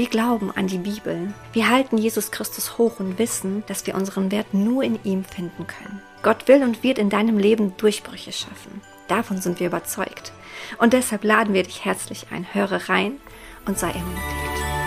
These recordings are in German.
Wir glauben an die Bibel. Wir halten Jesus Christus hoch und wissen, dass wir unseren Wert nur in ihm finden können. Gott will und wird in deinem Leben Durchbrüche schaffen. Davon sind wir überzeugt. Und deshalb laden wir dich herzlich ein. Höre rein und sei ermutigt.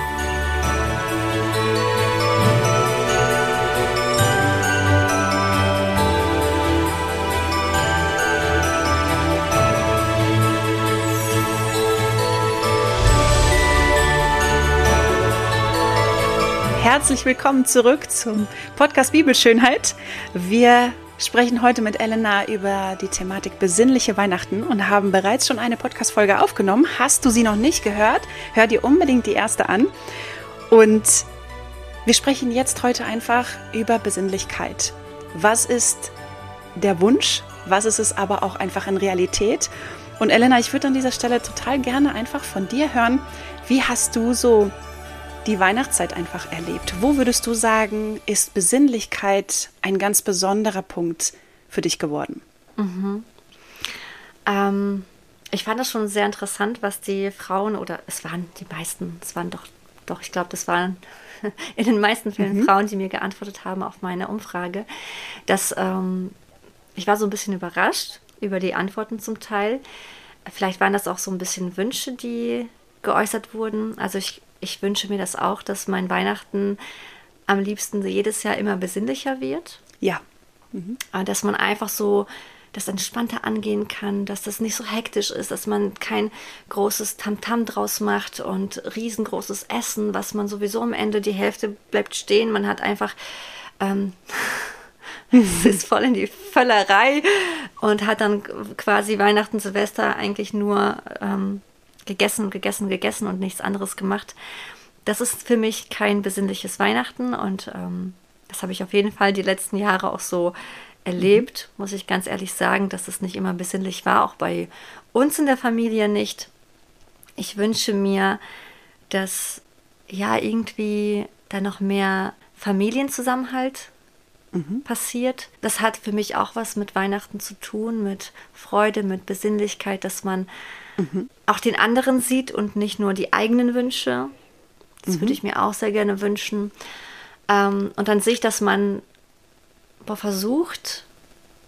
Herzlich willkommen zurück zum Podcast Bibelschönheit. Wir sprechen heute mit Elena über die Thematik besinnliche Weihnachten und haben bereits schon eine Podcast-Folge aufgenommen. Hast du sie noch nicht gehört? Hör dir unbedingt die erste an. Und wir sprechen jetzt heute einfach über Besinnlichkeit. Was ist der Wunsch? Was ist es aber auch einfach in Realität? Und Elena, ich würde an dieser Stelle total gerne einfach von dir hören, wie hast du so die Weihnachtszeit einfach erlebt. Wo würdest du sagen, ist Besinnlichkeit ein ganz besonderer Punkt für dich geworden? Mhm. Ähm, ich fand das schon sehr interessant, was die Frauen oder es waren die meisten, es waren doch, doch, ich glaube, das waren in den meisten Fällen mhm. Frauen, die mir geantwortet haben auf meine Umfrage, dass ähm, ich war so ein bisschen überrascht über die Antworten zum Teil. Vielleicht waren das auch so ein bisschen Wünsche, die geäußert wurden. Also ich ich wünsche mir das auch, dass mein Weihnachten am liebsten jedes Jahr immer besinnlicher wird. Ja. Mhm. Dass man einfach so das entspannter angehen kann, dass das nicht so hektisch ist, dass man kein großes Tamtam -Tam draus macht und riesengroßes Essen, was man sowieso am Ende die Hälfte bleibt stehen. Man hat einfach ähm, es ist voll in die Völlerei und hat dann quasi Weihnachten, Silvester eigentlich nur ähm, gegessen, gegessen, gegessen und nichts anderes gemacht. Das ist für mich kein besinnliches Weihnachten und ähm, das habe ich auf jeden Fall die letzten Jahre auch so erlebt, mhm. muss ich ganz ehrlich sagen, dass es nicht immer besinnlich war, auch bei uns in der Familie nicht. Ich wünsche mir, dass ja irgendwie da noch mehr Familienzusammenhalt mhm. passiert. Das hat für mich auch was mit Weihnachten zu tun, mit Freude, mit Besinnlichkeit, dass man mhm. auch den anderen sieht und nicht nur die eigenen Wünsche. Das mhm. würde ich mir auch sehr gerne wünschen. Ähm, und dann sehe ich, dass man boah, versucht,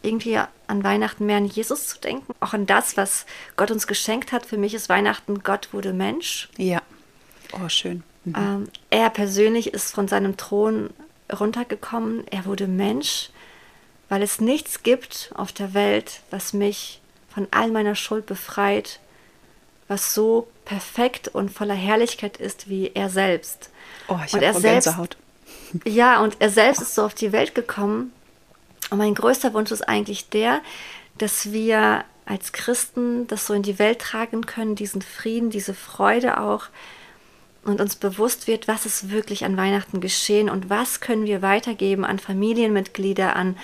irgendwie an Weihnachten mehr an Jesus zu denken, auch an das, was Gott uns geschenkt hat. Für mich ist Weihnachten, Gott wurde Mensch. Ja. Oh, schön. Mhm. Ähm, er persönlich ist von seinem Thron runtergekommen. Er wurde Mensch, weil es nichts gibt auf der Welt, was mich von all meiner Schuld befreit was so perfekt und voller Herrlichkeit ist wie er selbst. Oh, ich habe Gänsehaut. Ja, und er selbst ist so auf die Welt gekommen. Und mein größter Wunsch ist eigentlich der, dass wir als Christen das so in die Welt tragen können, diesen Frieden, diese Freude auch und uns bewusst wird, was ist wirklich an Weihnachten geschehen und was können wir weitergeben an Familienmitglieder, an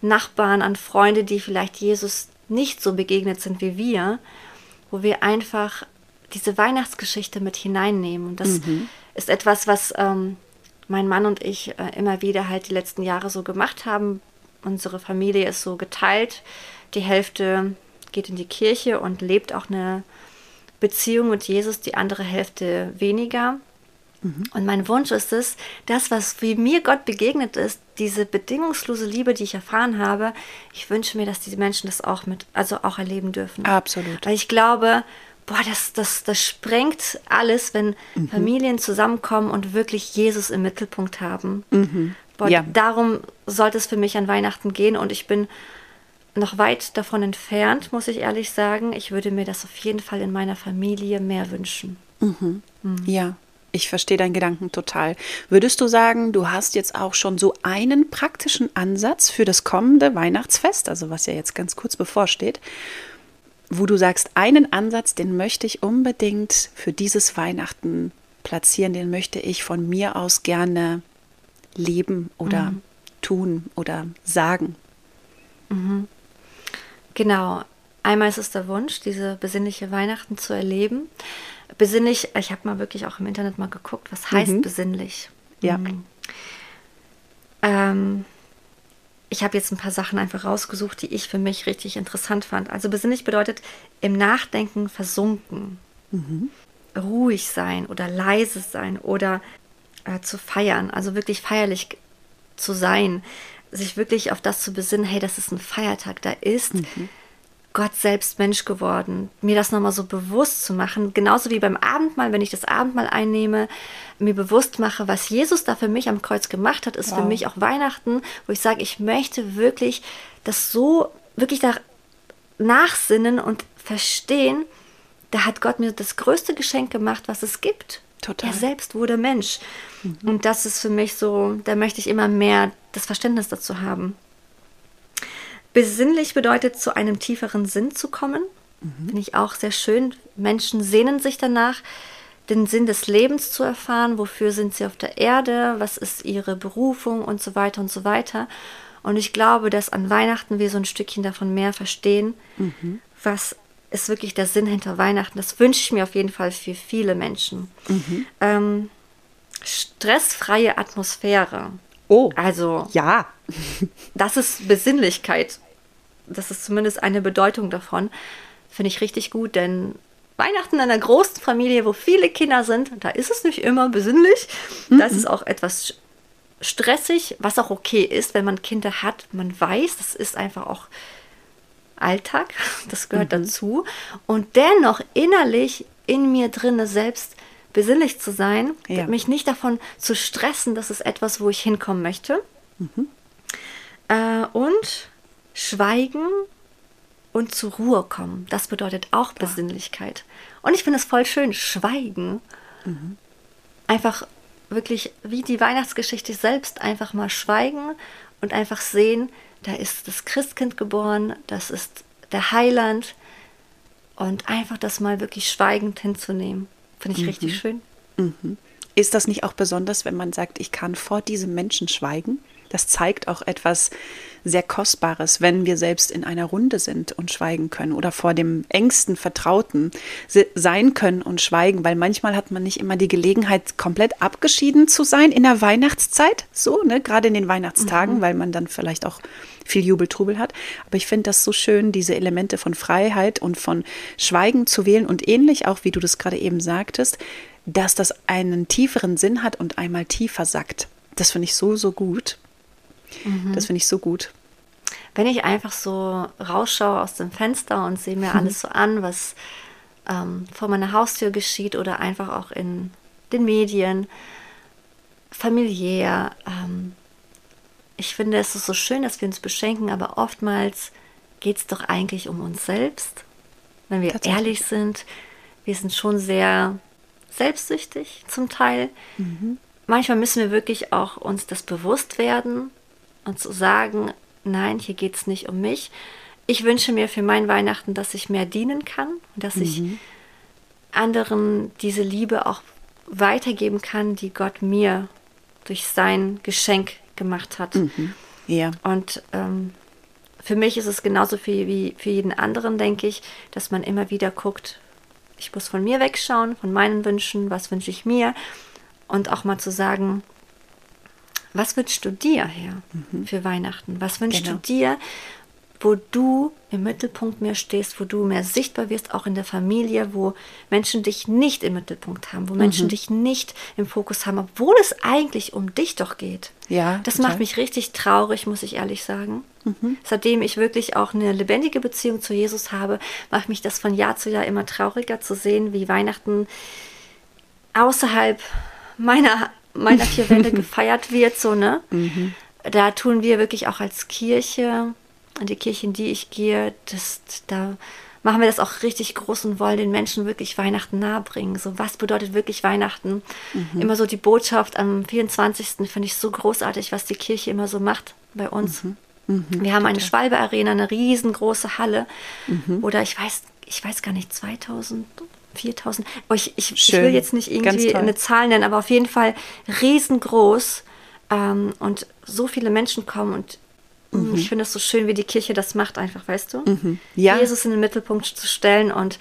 Nachbarn, an Freunde, die vielleicht Jesus nicht so begegnet sind wie wir wo wir einfach diese Weihnachtsgeschichte mit hineinnehmen. Und das mhm. ist etwas, was ähm, mein Mann und ich äh, immer wieder halt die letzten Jahre so gemacht haben. Unsere Familie ist so geteilt. Die Hälfte geht in die Kirche und lebt auch eine Beziehung mit Jesus, die andere Hälfte weniger. Und mein Wunsch ist es, das, was wie mir Gott begegnet ist, diese bedingungslose Liebe, die ich erfahren habe, ich wünsche mir, dass diese Menschen das auch mit, also auch erleben dürfen. Absolut. Weil ich glaube, boah, das, das, das sprengt alles, wenn mhm. Familien zusammenkommen und wirklich Jesus im Mittelpunkt haben. Mhm. Boah, ja. darum sollte es für mich an Weihnachten gehen und ich bin noch weit davon entfernt, muss ich ehrlich sagen. Ich würde mir das auf jeden Fall in meiner Familie mehr wünschen. Mhm. mhm. Ja, ich verstehe deinen Gedanken total. Würdest du sagen, du hast jetzt auch schon so einen praktischen Ansatz für das kommende Weihnachtsfest, also was ja jetzt ganz kurz bevorsteht, wo du sagst, einen Ansatz, den möchte ich unbedingt für dieses Weihnachten platzieren, den möchte ich von mir aus gerne leben oder mhm. tun oder sagen. Mhm. Genau. Einmal ist es der Wunsch, diese besinnliche Weihnachten zu erleben. Besinnlich, ich habe mal wirklich auch im Internet mal geguckt, was heißt mhm. besinnlich? Ja. Mhm. Ähm, ich habe jetzt ein paar Sachen einfach rausgesucht, die ich für mich richtig interessant fand. Also besinnlich bedeutet im Nachdenken versunken, mhm. ruhig sein oder leise sein oder äh, zu feiern, also wirklich feierlich zu sein, sich wirklich auf das zu besinnen, hey, das ist ein Feiertag, da ist mhm. Gott selbst Mensch geworden. Mir das nochmal so bewusst zu machen, genauso wie beim Abendmahl, wenn ich das Abendmahl einnehme, mir bewusst mache, was Jesus da für mich am Kreuz gemacht hat, ist wow. für mich auch Weihnachten, wo ich sage, ich möchte wirklich das so, wirklich da nachsinnen und verstehen, da hat Gott mir das größte Geschenk gemacht, was es gibt. Total. Er selbst wurde Mensch. Mhm. Und das ist für mich so, da möchte ich immer mehr das Verständnis dazu haben. Besinnlich bedeutet, zu einem tieferen Sinn zu kommen. Mhm. Finde ich auch sehr schön. Menschen sehnen sich danach, den Sinn des Lebens zu erfahren. Wofür sind sie auf der Erde? Was ist ihre Berufung und so weiter und so weiter. Und ich glaube, dass an Weihnachten wir so ein Stückchen davon mehr verstehen, mhm. was ist wirklich der Sinn hinter Weihnachten. Das wünsche ich mir auf jeden Fall für viele Menschen. Mhm. Ähm, stressfreie Atmosphäre. Oh. Also. Ja. das ist Besinnlichkeit. Das ist zumindest eine Bedeutung davon. Finde ich richtig gut, denn Weihnachten in einer großen Familie, wo viele Kinder sind, da ist es nicht immer besinnlich. Mhm. Da ist auch etwas stressig, was auch okay ist, wenn man Kinder hat. Man weiß, das ist einfach auch Alltag, das gehört mhm. dazu. Und dennoch innerlich in mir drinne selbst besinnlich zu sein, ja. mich nicht davon zu stressen, das ist etwas, wo ich hinkommen möchte. Mhm. Äh, und schweigen und zur Ruhe kommen. Das bedeutet auch ja. Besinnlichkeit. Und ich finde es voll schön, schweigen. Mhm. Einfach wirklich wie die Weihnachtsgeschichte selbst einfach mal schweigen und einfach sehen, da ist das Christkind geboren, das ist der Heiland und einfach das mal wirklich schweigend hinzunehmen. Finde ich mhm. richtig schön. Mhm. Ist das nicht auch besonders, wenn man sagt, ich kann vor diesem Menschen schweigen? Das zeigt auch etwas sehr Kostbares, wenn wir selbst in einer Runde sind und schweigen können oder vor dem engsten Vertrauten sein können und schweigen, weil manchmal hat man nicht immer die Gelegenheit, komplett abgeschieden zu sein in der Weihnachtszeit, so, ne, gerade in den Weihnachtstagen, mhm. weil man dann vielleicht auch viel Jubeltrubel hat. Aber ich finde das so schön, diese Elemente von Freiheit und von Schweigen zu wählen und ähnlich auch, wie du das gerade eben sagtest, dass das einen tieferen Sinn hat und einmal tiefer sackt. Das finde ich so, so gut. Mhm. Das finde ich so gut. Wenn ich einfach so rausschaue aus dem Fenster und sehe mir mhm. alles so an, was ähm, vor meiner Haustür geschieht oder einfach auch in den Medien, familiär, ähm, ich finde, es ist so schön, dass wir uns beschenken, aber oftmals geht es doch eigentlich um uns selbst. Wenn wir ehrlich sind, wir sind schon sehr selbstsüchtig zum Teil. Mhm. Manchmal müssen wir wirklich auch uns das bewusst werden und zu sagen, nein, hier geht es nicht um mich. Ich wünsche mir für mein Weihnachten, dass ich mehr dienen kann, dass mhm. ich anderen diese Liebe auch weitergeben kann, die Gott mir durch sein Geschenk gemacht hat. Mhm. Ja. Und ähm, für mich ist es genauso viel wie für jeden anderen, denke ich, dass man immer wieder guckt, ich muss von mir wegschauen, von meinen Wünschen, was wünsche ich mir und auch mal zu sagen, was wünschst du dir her mhm. für Weihnachten? Was wünschst genau. du dir? wo du im Mittelpunkt mehr stehst, wo du mehr sichtbar wirst, auch in der Familie, wo Menschen dich nicht im Mittelpunkt haben, wo mhm. Menschen dich nicht im Fokus haben, obwohl es eigentlich um dich doch geht. Ja. Das total. macht mich richtig traurig, muss ich ehrlich sagen. Mhm. Seitdem ich wirklich auch eine lebendige Beziehung zu Jesus habe, macht mich das von Jahr zu Jahr immer trauriger zu sehen, wie Weihnachten außerhalb meiner, meiner vier Wände gefeiert wird, so, ne? Mhm. Da tun wir wirklich auch als Kirche die Kirche, in die ich gehe, das, da machen wir das auch richtig groß und wollen den Menschen wirklich Weihnachten nahebringen. So, was bedeutet wirklich Weihnachten? Mhm. Immer so die Botschaft am 24. finde ich so großartig, was die Kirche immer so macht bei uns. Mhm. Mhm, wir haben eine Schwalbe-Arena, eine riesengroße Halle, mhm. oder ich weiß, ich weiß gar nicht, 2000, 4000. Oh, ich, ich, ich, will jetzt nicht irgendwie eine Zahl nennen, aber auf jeden Fall riesengroß. Ähm, und so viele Menschen kommen und mm, mhm. ich finde es so schön, wie die Kirche das macht, einfach, weißt du? Mhm. Ja. Jesus in den Mittelpunkt zu stellen und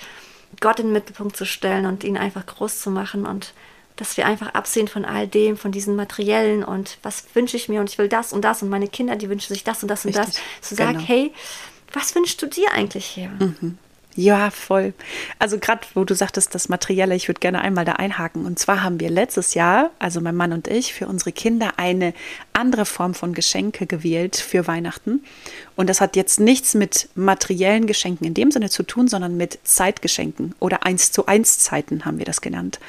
Gott in den Mittelpunkt zu stellen und ihn einfach groß zu machen und dass wir einfach absehen von all dem, von diesen materiellen und was wünsche ich mir und ich will das und das und meine Kinder, die wünschen sich das und das und Richtig. das. Zu sagen, genau. hey, was wünschst du dir eigentlich hier? Mhm. Ja, voll. Also gerade, wo du sagtest, das Materielle, ich würde gerne einmal da einhaken. Und zwar haben wir letztes Jahr, also mein Mann und ich, für unsere Kinder eine andere Form von Geschenke gewählt für Weihnachten. Und das hat jetzt nichts mit materiellen Geschenken in dem Sinne zu tun, sondern mit Zeitgeschenken oder eins zu eins Zeiten haben wir das genannt.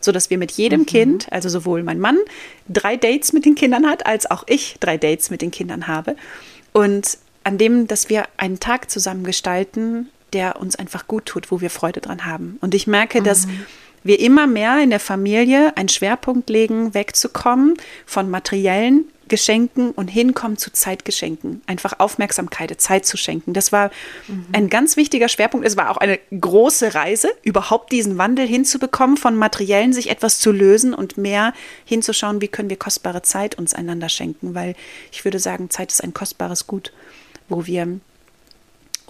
So dass wir mit jedem mhm. Kind, also sowohl mein Mann drei Dates mit den Kindern hat, als auch ich drei Dates mit den Kindern habe. Und an dem, dass wir einen Tag zusammen gestalten, der uns einfach gut tut, wo wir Freude dran haben. Und ich merke, mhm. dass wir immer mehr in der Familie einen Schwerpunkt legen, wegzukommen von materiellen Geschenken und hinkommen zu Zeitgeschenken. Einfach Aufmerksamkeit, Zeit zu schenken. Das war mhm. ein ganz wichtiger Schwerpunkt. Es war auch eine große Reise, überhaupt diesen Wandel hinzubekommen, von materiellen sich etwas zu lösen und mehr hinzuschauen, wie können wir kostbare Zeit uns einander schenken. Weil ich würde sagen, Zeit ist ein kostbares Gut, wo wir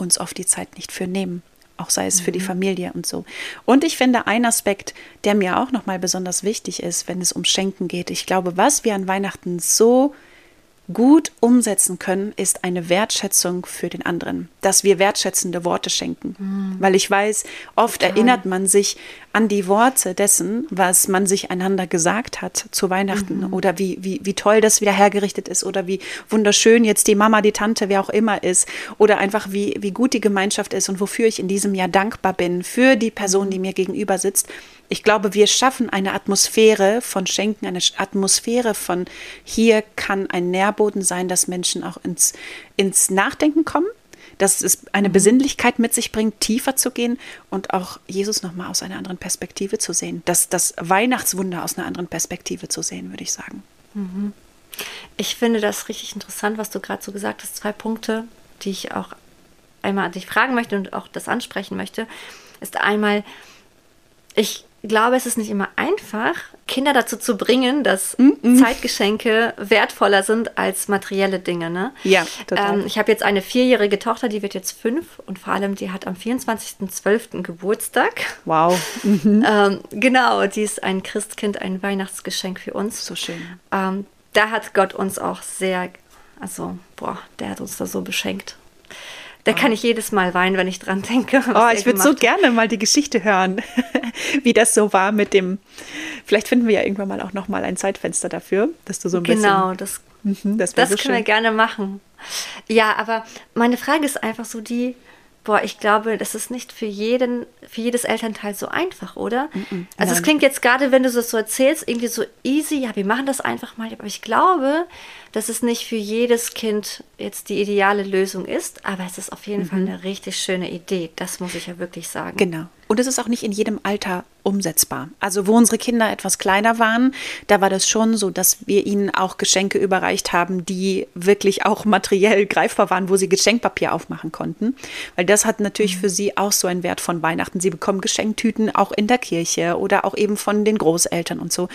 uns oft die Zeit nicht für nehmen. Auch sei es mhm. für die mhm. Familie und so. Und ich finde ein Aspekt, der mir auch nochmal besonders wichtig ist, wenn es um Schenken geht. Ich glaube, was wir an Weihnachten so gut umsetzen können, ist eine Wertschätzung für den anderen, dass wir wertschätzende Worte schenken. Mhm. Weil ich weiß, oft Total. erinnert man sich an die Worte dessen, was man sich einander gesagt hat zu Weihnachten mhm. oder wie, wie, wie toll das wieder hergerichtet ist oder wie wunderschön jetzt die Mama, die Tante, wer auch immer ist oder einfach wie, wie gut die Gemeinschaft ist und wofür ich in diesem Jahr dankbar bin für die Person, die mir gegenüber sitzt. Ich glaube, wir schaffen eine Atmosphäre von Schenken, eine Atmosphäre von hier kann ein Nährboden sein, dass Menschen auch ins, ins Nachdenken kommen, dass es eine. Besinnlichkeit mit sich bringt, tiefer zu gehen und auch Jesus nochmal aus einer anderen Perspektive zu sehen. Das, das Weihnachtswunder aus einer anderen Perspektive zu sehen, würde ich sagen. Mhm. Ich finde das richtig interessant, was du gerade so gesagt hast. Zwei Punkte, die ich auch einmal an dich fragen möchte und auch das ansprechen möchte, ist einmal, ich glaube, es ist nicht immer einfach, Kinder dazu zu bringen, dass mm -mm. Zeitgeschenke wertvoller sind als materielle Dinge. Ne? Ja, total. Ähm, ich habe jetzt eine vierjährige Tochter, die wird jetzt fünf und vor allem die hat am 24.12. Geburtstag. Wow. Mhm. Ähm, genau, die ist ein Christkind, ein Weihnachtsgeschenk für uns. So schön. Ähm, da hat Gott uns auch sehr, also, boah, der hat uns da so beschenkt. Da kann ich jedes Mal weinen, wenn ich dran denke. Oh, ich würde so gerne mal die Geschichte hören, wie das so war mit dem. Vielleicht finden wir ja irgendwann mal auch noch mal ein Zeitfenster dafür, dass du so ein genau, bisschen. Genau, das, mhm, das, das so können wir gerne machen. Ja, aber meine Frage ist einfach so die, boah, ich glaube, das ist nicht für jeden, für jedes Elternteil so einfach, oder? Mm -mm, also es klingt jetzt gerade, wenn du das so erzählst, irgendwie so easy, ja, wir machen das einfach mal, aber ich glaube, dass es nicht für jedes Kind jetzt die ideale Lösung ist, aber es ist auf jeden mhm. Fall eine richtig schöne Idee, das muss ich ja wirklich sagen. Genau. Und es ist auch nicht in jedem Alter umsetzbar. Also wo unsere Kinder etwas kleiner waren, da war das schon so, dass wir ihnen auch Geschenke überreicht haben, die wirklich auch materiell greifbar waren, wo sie Geschenkpapier aufmachen konnten. Weil das hat natürlich mhm. für sie auch so einen Wert von Weihnachten. Sie bekommen Geschenktüten auch in der Kirche oder auch eben von den Großeltern und so.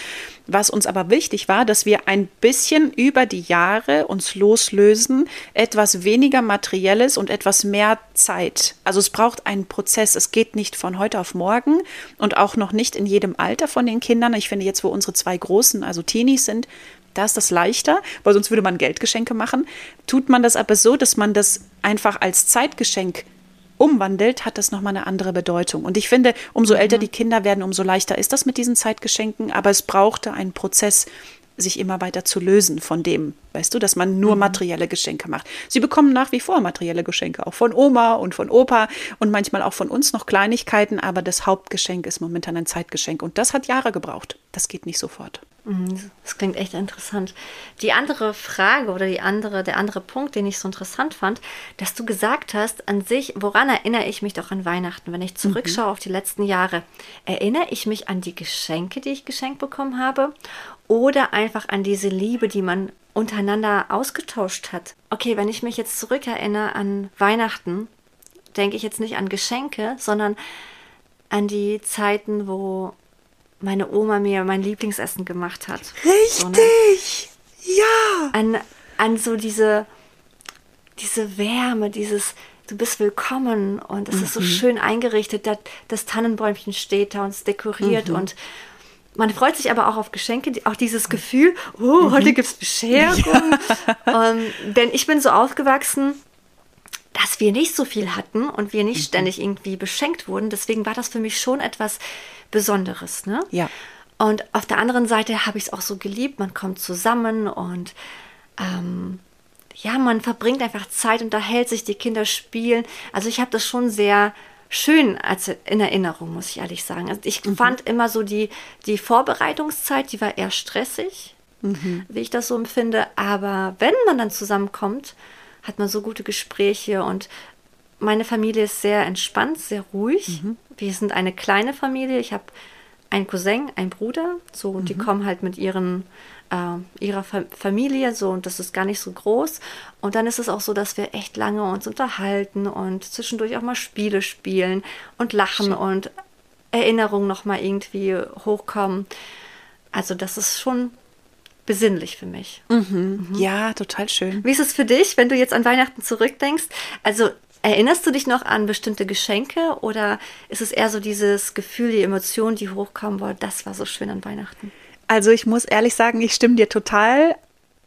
Was uns aber wichtig war, dass wir ein bisschen über die Jahre uns loslösen, etwas weniger materielles und etwas mehr Zeit. Also es braucht einen Prozess. Es geht nicht von heute auf morgen und auch noch nicht in jedem Alter von den Kindern. Ich finde jetzt, wo unsere zwei Großen, also Teenies sind, da ist das leichter, weil sonst würde man Geldgeschenke machen. Tut man das aber so, dass man das einfach als Zeitgeschenk umwandelt, hat das nochmal eine andere Bedeutung. Und ich finde, umso älter mhm. die Kinder werden, umso leichter ist das mit diesen Zeitgeschenken. Aber es brauchte einen Prozess, sich immer weiter zu lösen von dem, weißt du, dass man nur mhm. materielle Geschenke macht. Sie bekommen nach wie vor materielle Geschenke, auch von Oma und von Opa und manchmal auch von uns noch Kleinigkeiten, aber das Hauptgeschenk ist momentan ein Zeitgeschenk und das hat Jahre gebraucht. Das geht nicht sofort. Mhm, das klingt echt interessant. Die andere Frage oder die andere, der andere Punkt, den ich so interessant fand, dass du gesagt hast, an sich, woran erinnere ich mich doch an Weihnachten, wenn ich zurückschaue mhm. auf die letzten Jahre? Erinnere ich mich an die Geschenke, die ich geschenkt bekommen habe? Oder einfach an diese Liebe, die man untereinander ausgetauscht hat? Okay, wenn ich mich jetzt zurückerinnere an Weihnachten, denke ich jetzt nicht an Geschenke, sondern an die Zeiten, wo meine Oma mir mein Lieblingsessen gemacht hat. Richtig! So, ne? Ja! An, an so diese, diese Wärme, dieses, du bist willkommen und es mhm. ist so mhm. schön eingerichtet, das, das Tannenbäumchen steht da und es dekoriert mhm. und man freut sich aber auch auf Geschenke, auch dieses Gefühl, oh, mhm. heute gibt es Bescherung. Ja. Um, denn ich bin so aufgewachsen, dass wir nicht so viel hatten und wir nicht mhm. ständig irgendwie beschenkt wurden. Deswegen war das für mich schon etwas Besonderes. Ne? Ja. Und auf der anderen Seite habe ich es auch so geliebt. Man kommt zusammen und ähm, ja, man verbringt einfach Zeit, unterhält sich, die Kinder spielen. Also ich habe das schon sehr schön als in Erinnerung, muss ich ehrlich sagen. Also ich mhm. fand immer so die, die Vorbereitungszeit, die war eher stressig, mhm. wie ich das so empfinde. Aber wenn man dann zusammenkommt, hat man so gute Gespräche und meine Familie ist sehr entspannt, sehr ruhig. Mhm. Wir sind eine kleine Familie. Ich habe einen Cousin, einen Bruder, so und die mhm. kommen halt mit ihren äh, ihrer Fa Familie so und das ist gar nicht so groß. Und dann ist es auch so, dass wir echt lange uns unterhalten und zwischendurch auch mal Spiele spielen und lachen Schön. und Erinnerungen noch mal irgendwie hochkommen. Also das ist schon besinnlich für mich. Mhm. Mhm. Ja, total schön. Wie ist es für dich, wenn du jetzt an Weihnachten zurückdenkst? Also erinnerst du dich noch an bestimmte Geschenke oder ist es eher so dieses Gefühl, die Emotionen, die hochkommen, boah, das war so schön an Weihnachten? Also ich muss ehrlich sagen, ich stimme dir total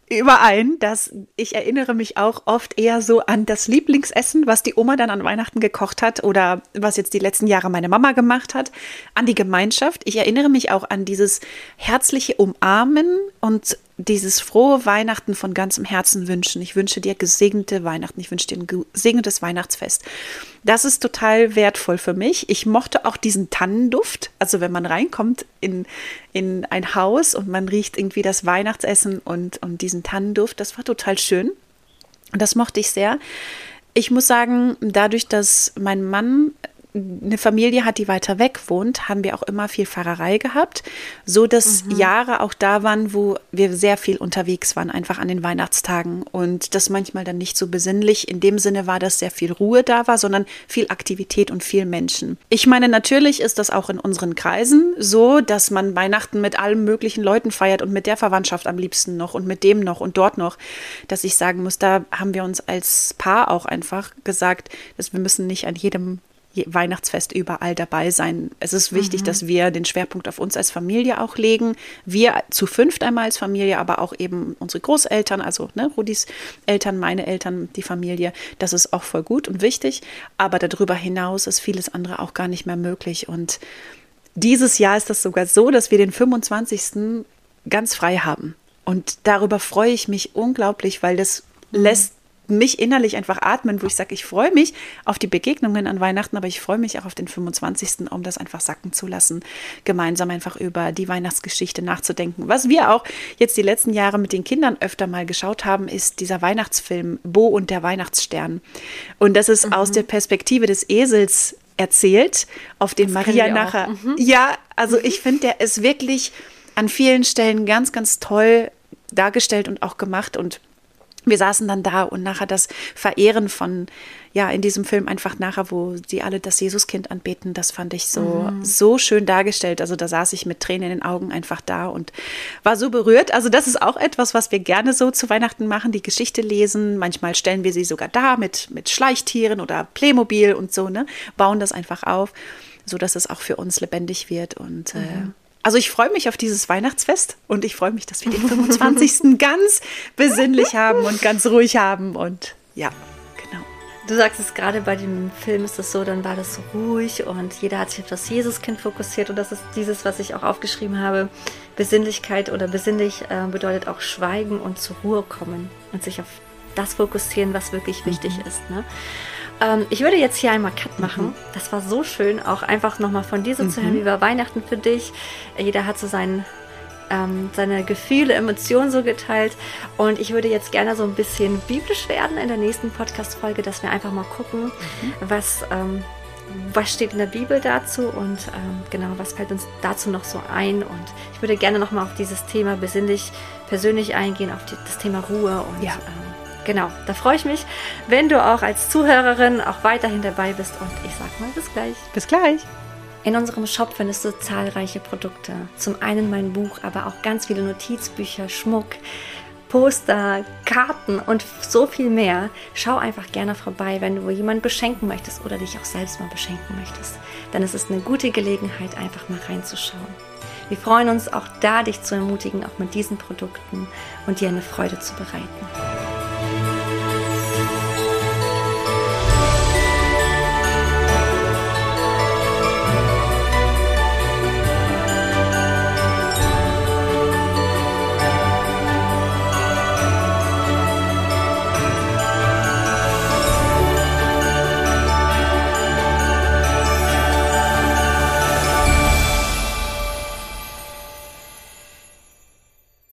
überein, dass ich erinnere mich auch oft eher so an das Lieblingsessen, was die Oma dann an Weihnachten gekocht hat oder was jetzt die letzten Jahre meine Mama gemacht hat, an die Gemeinschaft. Ich erinnere mich auch an dieses herzliche Umarmen und dieses frohe Weihnachten von ganzem Herzen wünschen. Ich wünsche dir gesegnete Weihnachten. Ich wünsche dir ein gesegnetes Weihnachtsfest. Das ist total wertvoll für mich. Ich mochte auch diesen Tannenduft. Also wenn man reinkommt in, in ein Haus und man riecht irgendwie das Weihnachtsessen und, und diesen Tannenduft, das war total schön. Das mochte ich sehr. Ich muss sagen, dadurch, dass mein Mann eine Familie hat, die weiter weg wohnt, haben wir auch immer viel Fahrerei gehabt, so dass mhm. Jahre auch da waren, wo wir sehr viel unterwegs waren, einfach an den Weihnachtstagen und das manchmal dann nicht so besinnlich in dem Sinne war, dass sehr viel Ruhe da war, sondern viel Aktivität und viel Menschen. Ich meine, natürlich ist das auch in unseren Kreisen so, dass man Weihnachten mit allen möglichen Leuten feiert und mit der Verwandtschaft am liebsten noch und mit dem noch und dort noch, dass ich sagen muss, da haben wir uns als Paar auch einfach gesagt, dass wir müssen nicht an jedem Weihnachtsfest überall dabei sein. Es ist wichtig, mhm. dass wir den Schwerpunkt auf uns als Familie auch legen. Wir zu fünft einmal als Familie, aber auch eben unsere Großeltern, also ne, Rudis Eltern, meine Eltern, die Familie. Das ist auch voll gut und wichtig. Aber darüber hinaus ist vieles andere auch gar nicht mehr möglich. Und dieses Jahr ist das sogar so, dass wir den 25. ganz frei haben. Und darüber freue ich mich unglaublich, weil das mhm. lässt mich innerlich einfach atmen, wo ich sage, ich freue mich auf die Begegnungen an Weihnachten, aber ich freue mich auch auf den 25., um das einfach sacken zu lassen, gemeinsam einfach über die Weihnachtsgeschichte nachzudenken. Was wir auch jetzt die letzten Jahre mit den Kindern öfter mal geschaut haben, ist dieser Weihnachtsfilm Bo und der Weihnachtsstern. Und das ist mhm. aus der Perspektive des Esels erzählt, auf den das Maria nachher. Mhm. Ja, also ich finde, der ist wirklich an vielen Stellen ganz, ganz toll dargestellt und auch gemacht und wir saßen dann da und nachher das Verehren von, ja, in diesem Film einfach nachher, wo sie alle das Jesuskind anbeten, das fand ich so, mhm. so schön dargestellt. Also da saß ich mit Tränen in den Augen einfach da und war so berührt. Also das ist auch etwas, was wir gerne so zu Weihnachten machen, die Geschichte lesen. Manchmal stellen wir sie sogar da mit, mit Schleichtieren oder Playmobil und so, ne? Bauen das einfach auf, so dass es auch für uns lebendig wird und äh, mhm. äh, also ich freue mich auf dieses Weihnachtsfest und ich freue mich, dass wir den 25. ganz besinnlich haben und ganz ruhig haben und ja, genau. Du sagst es gerade bei dem Film ist es so, dann war das so ruhig und jeder hat sich auf das Jesuskind fokussiert und das ist dieses, was ich auch aufgeschrieben habe. Besinnlichkeit oder besinnlich äh, bedeutet auch schweigen und zur Ruhe kommen und sich auf das fokussieren, was wirklich wichtig mhm. ist. Ne? Ähm, ich würde jetzt hier einmal Cut machen. Mhm. Das war so schön, auch einfach nochmal von dir so mhm. zu hören, mhm. wie war Weihnachten für dich. Jeder hat so seinen ähm, seine Gefühle, Emotionen so geteilt. Und ich würde jetzt gerne so ein bisschen biblisch werden in der nächsten Podcast-Folge, dass wir einfach mal gucken, mhm. was, ähm, was steht in der Bibel dazu und ähm, genau, was fällt uns dazu noch so ein. Und ich würde gerne nochmal auf dieses Thema besinnlich persönlich eingehen, auf die, das Thema Ruhe und ja. Genau, da freue ich mich, wenn du auch als Zuhörerin auch weiterhin dabei bist und ich sag mal bis gleich. Bis gleich. In unserem Shop findest du zahlreiche Produkte. Zum einen mein Buch, aber auch ganz viele Notizbücher, Schmuck, Poster, Karten und so viel mehr. Schau einfach gerne vorbei, wenn du jemanden beschenken möchtest oder dich auch selbst mal beschenken möchtest. Dann ist es eine gute Gelegenheit, einfach mal reinzuschauen. Wir freuen uns auch da, dich zu ermutigen, auch mit diesen Produkten und dir eine Freude zu bereiten.